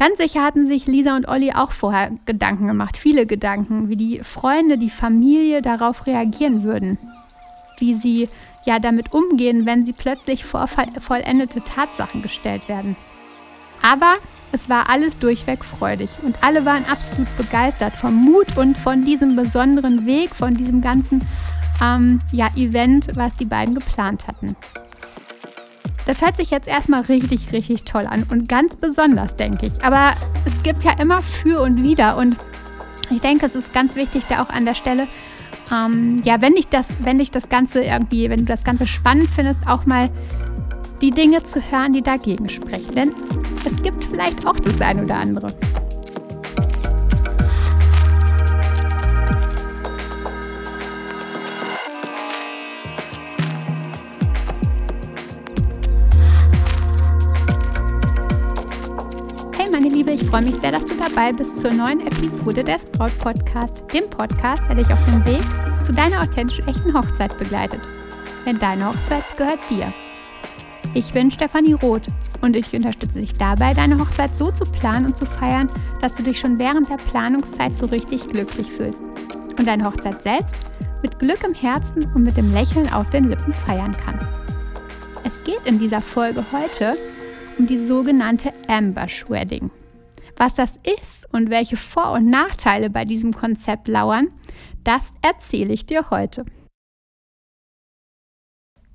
Ganz sicher hatten sich Lisa und Olli auch vorher Gedanken gemacht, viele Gedanken, wie die Freunde, die Familie darauf reagieren würden. Wie sie ja damit umgehen, wenn sie plötzlich vor vollendete Tatsachen gestellt werden. Aber es war alles durchweg freudig und alle waren absolut begeistert vom Mut und von diesem besonderen Weg, von diesem ganzen ähm, ja, Event, was die beiden geplant hatten. Das hört sich jetzt erstmal richtig, richtig toll an und ganz besonders, denke ich. Aber es gibt ja immer für und wider und ich denke, es ist ganz wichtig, da auch an der Stelle, ähm, ja, wenn dich das, wenn dich das Ganze irgendwie, wenn du das Ganze spannend findest, auch mal die Dinge zu hören, die dagegen sprechen. Denn es gibt vielleicht auch das eine oder andere. Liebe, ich freue mich sehr, dass du dabei bist zur neuen Episode des Braut Podcast, dem Podcast, der dich auf dem Weg zu deiner authentisch echten Hochzeit begleitet. Denn deine Hochzeit gehört dir. Ich bin Stefanie Roth und ich unterstütze dich dabei, deine Hochzeit so zu planen und zu feiern, dass du dich schon während der Planungszeit so richtig glücklich fühlst und deine Hochzeit selbst mit Glück im Herzen und mit dem Lächeln auf den Lippen feiern kannst. Es geht in dieser Folge heute um die sogenannte Ambush Wedding. Was das ist und welche Vor- und Nachteile bei diesem Konzept lauern, das erzähle ich dir heute.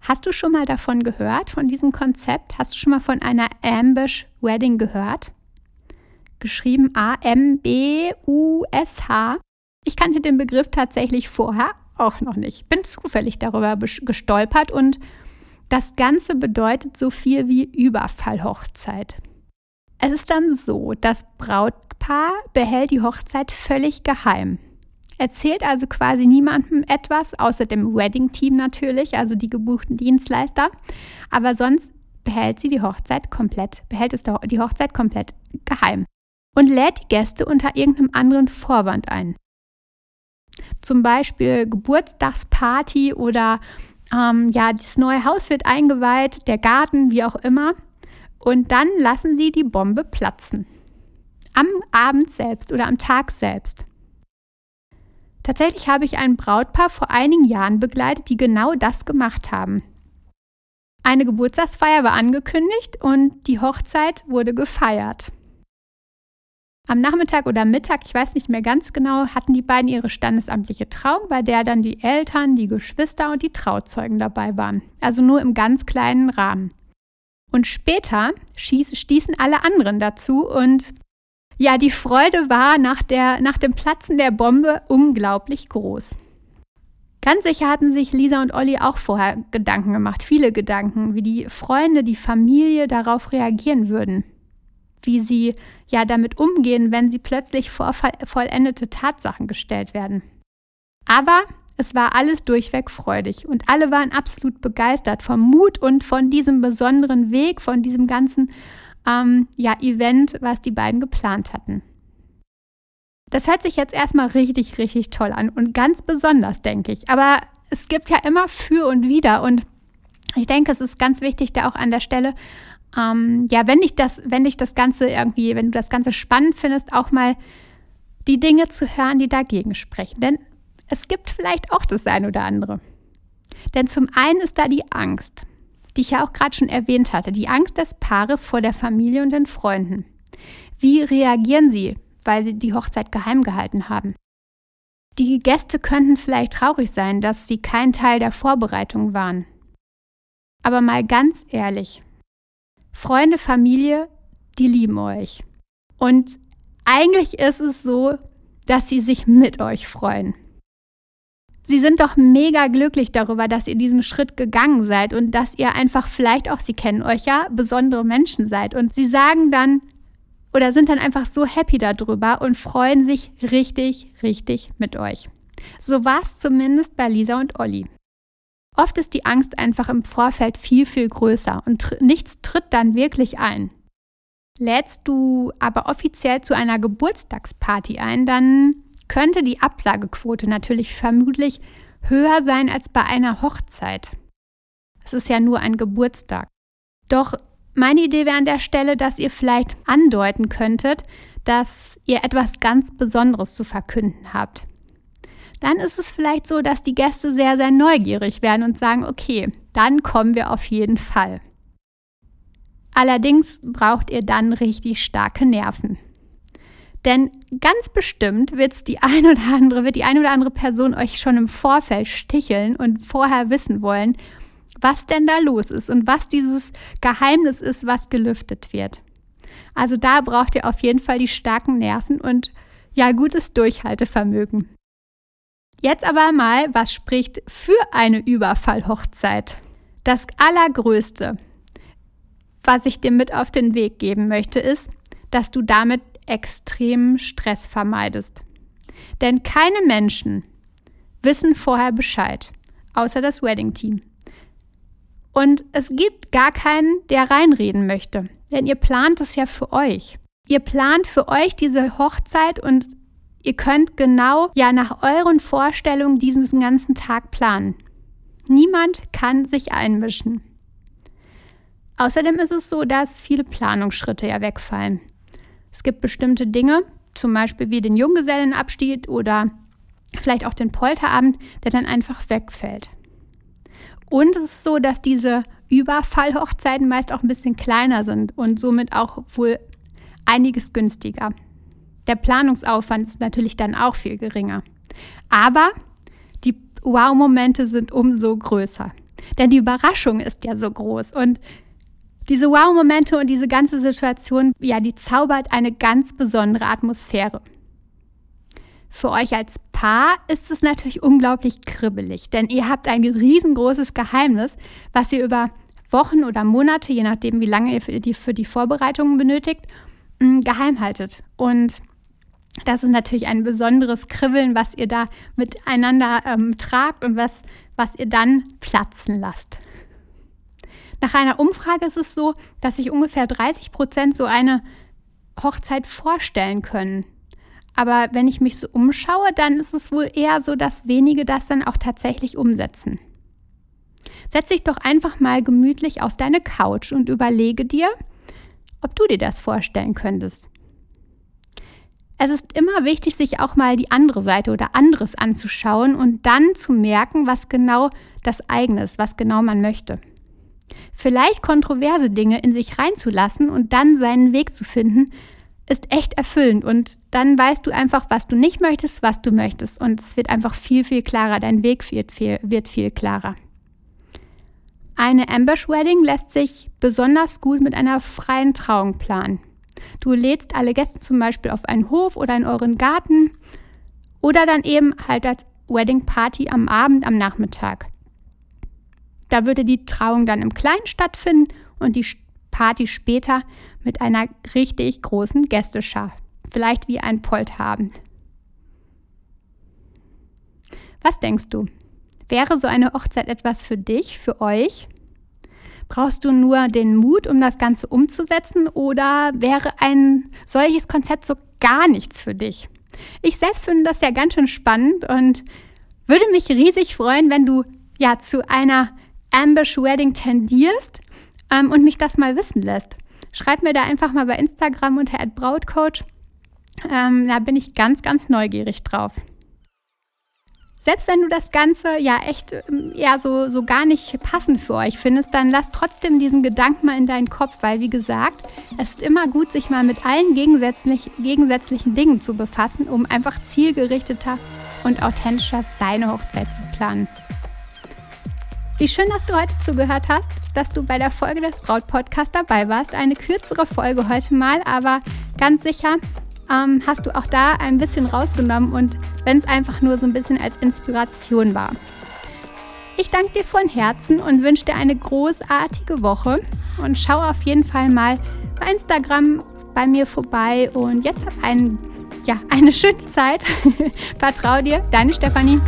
Hast du schon mal davon gehört, von diesem Konzept? Hast du schon mal von einer Ambush Wedding gehört? Geschrieben A-M-B-U-S-H. Ich kannte den Begriff tatsächlich vorher auch noch nicht. Bin zufällig darüber gestolpert und das Ganze bedeutet so viel wie Überfallhochzeit. Es ist dann so, das Brautpaar behält die Hochzeit völlig geheim. Erzählt also quasi niemandem etwas, außer dem Wedding-Team natürlich, also die gebuchten Dienstleister. Aber sonst behält sie die Hochzeit komplett, behält es die Hochzeit komplett geheim und lädt die Gäste unter irgendeinem anderen Vorwand ein. Zum Beispiel Geburtstagsparty oder ähm, ja, das neue Haus wird eingeweiht, der Garten, wie auch immer. Und dann lassen sie die Bombe platzen. Am Abend selbst oder am Tag selbst. Tatsächlich habe ich ein Brautpaar vor einigen Jahren begleitet, die genau das gemacht haben. Eine Geburtstagsfeier war angekündigt und die Hochzeit wurde gefeiert. Am Nachmittag oder Mittag, ich weiß nicht mehr ganz genau, hatten die beiden ihre standesamtliche Trauung, bei der dann die Eltern, die Geschwister und die Trauzeugen dabei waren. Also nur im ganz kleinen Rahmen. Und später stießen alle anderen dazu und ja, die Freude war nach, der, nach dem Platzen der Bombe unglaublich groß. Ganz sicher hatten sich Lisa und Olli auch vorher Gedanken gemacht, viele Gedanken, wie die Freunde, die Familie darauf reagieren würden. Wie sie ja damit umgehen, wenn sie plötzlich vor vollendete Tatsachen gestellt werden. Aber es war alles durchweg freudig und alle waren absolut begeistert vom Mut und von diesem besonderen Weg, von diesem ganzen ähm, ja, Event, was die beiden geplant hatten. Das hört sich jetzt erstmal richtig, richtig toll an und ganz besonders, denke ich. Aber es gibt ja immer für und wider und ich denke, es ist ganz wichtig, da auch an der Stelle, ähm, ja, wenn dich das, wenn dich das Ganze irgendwie, wenn du das Ganze spannend findest, auch mal die Dinge zu hören, die dagegen sprechen. Denn es gibt vielleicht auch das eine oder andere. Denn zum einen ist da die Angst die ich ja auch gerade schon erwähnt hatte, die Angst des Paares vor der Familie und den Freunden. Wie reagieren sie, weil sie die Hochzeit geheim gehalten haben? Die Gäste könnten vielleicht traurig sein, dass sie kein Teil der Vorbereitung waren. Aber mal ganz ehrlich, Freunde, Familie, die lieben euch. Und eigentlich ist es so, dass sie sich mit euch freuen. Sie sind doch mega glücklich darüber, dass ihr diesen Schritt gegangen seid und dass ihr einfach vielleicht auch, sie kennen euch ja, besondere Menschen seid. Und sie sagen dann oder sind dann einfach so happy darüber und freuen sich richtig, richtig mit euch. So war es zumindest bei Lisa und Olli. Oft ist die Angst einfach im Vorfeld viel, viel größer und tr nichts tritt dann wirklich ein. Lädst du aber offiziell zu einer Geburtstagsparty ein, dann könnte die Absagequote natürlich vermutlich höher sein als bei einer Hochzeit. Es ist ja nur ein Geburtstag. Doch Meine Idee wäre an der Stelle, dass ihr vielleicht andeuten könntet, dass ihr etwas ganz Besonderes zu verkünden habt. Dann ist es vielleicht so, dass die Gäste sehr, sehr neugierig werden und sagen, okay, dann kommen wir auf jeden Fall. Allerdings braucht ihr dann richtig starke Nerven. Denn ganz bestimmt wird die ein oder andere, wird die eine oder andere Person euch schon im Vorfeld sticheln und vorher wissen wollen, was denn da los ist und was dieses Geheimnis ist, was gelüftet wird. Also da braucht ihr auf jeden Fall die starken Nerven und ja, gutes Durchhaltevermögen. Jetzt aber mal, was spricht für eine Überfallhochzeit? Das Allergrößte, was ich dir mit auf den Weg geben möchte, ist, dass du damit extremen Stress vermeidest. Denn keine Menschen wissen vorher Bescheid, außer das Wedding-Team. Und es gibt gar keinen, der reinreden möchte, denn ihr plant es ja für euch. Ihr plant für euch diese Hochzeit und ihr könnt genau ja nach euren Vorstellungen diesen ganzen Tag planen. Niemand kann sich einmischen. Außerdem ist es so, dass viele Planungsschritte ja wegfallen. Es gibt bestimmte Dinge, zum Beispiel wie den Junggesellenabschied oder vielleicht auch den Polterabend, der dann einfach wegfällt. Und es ist so, dass diese Überfallhochzeiten meist auch ein bisschen kleiner sind und somit auch wohl einiges günstiger. Der Planungsaufwand ist natürlich dann auch viel geringer. Aber die Wow-Momente sind umso größer. Denn die Überraschung ist ja so groß und diese Wow-Momente und diese ganze Situation, ja, die zaubert eine ganz besondere Atmosphäre. Für euch als Paar ist es natürlich unglaublich kribbelig, denn ihr habt ein riesengroßes Geheimnis, was ihr über Wochen oder Monate, je nachdem, wie lange ihr für die, für die Vorbereitungen benötigt, mm, geheim haltet. Und das ist natürlich ein besonderes Kribbeln, was ihr da miteinander ähm, tragt und was, was ihr dann platzen lasst. Nach einer Umfrage ist es so, dass sich ungefähr 30 Prozent so eine Hochzeit vorstellen können. Aber wenn ich mich so umschaue, dann ist es wohl eher so, dass wenige das dann auch tatsächlich umsetzen. Setz dich doch einfach mal gemütlich auf deine Couch und überlege dir, ob du dir das vorstellen könntest. Es ist immer wichtig, sich auch mal die andere Seite oder anderes anzuschauen und dann zu merken, was genau das eigene ist, was genau man möchte vielleicht kontroverse Dinge in sich reinzulassen und dann seinen Weg zu finden, ist echt erfüllend. Und dann weißt du einfach, was du nicht möchtest, was du möchtest. Und es wird einfach viel, viel klarer. Dein Weg wird viel, wird viel klarer. Eine Ambush Wedding lässt sich besonders gut mit einer freien Trauung planen. Du lädst alle Gäste zum Beispiel auf einen Hof oder in euren Garten oder dann eben halt als Wedding Party am Abend, am Nachmittag. Da würde die Trauung dann im Kleinen stattfinden und die Party später mit einer richtig großen Gästeschar. Vielleicht wie ein Polterabend. Was denkst du? Wäre so eine Hochzeit etwas für dich, für euch? Brauchst du nur den Mut, um das Ganze umzusetzen oder wäre ein solches Konzept so gar nichts für dich? Ich selbst finde das ja ganz schön spannend und würde mich riesig freuen, wenn du ja zu einer Ambush Wedding tendierst ähm, und mich das mal wissen lässt. Schreib mir da einfach mal bei Instagram unter @brautcoach. Ähm, da bin ich ganz, ganz neugierig drauf. Selbst wenn du das Ganze ja echt ähm, ja so, so gar nicht passend für euch findest, dann lass trotzdem diesen Gedanken mal in deinen Kopf, weil wie gesagt, es ist immer gut, sich mal mit allen gegensätzlich, gegensätzlichen Dingen zu befassen, um einfach zielgerichteter und authentischer seine Hochzeit zu planen. Wie schön, dass du heute zugehört hast, dass du bei der Folge des Braut-Podcasts dabei warst. Eine kürzere Folge heute mal, aber ganz sicher ähm, hast du auch da ein bisschen rausgenommen und wenn es einfach nur so ein bisschen als Inspiration war. Ich danke dir von Herzen und wünsche dir eine großartige Woche und schau auf jeden Fall mal bei Instagram bei mir vorbei und jetzt hab einen, ja, eine schöne Zeit. Vertrau dir, deine Stefanie.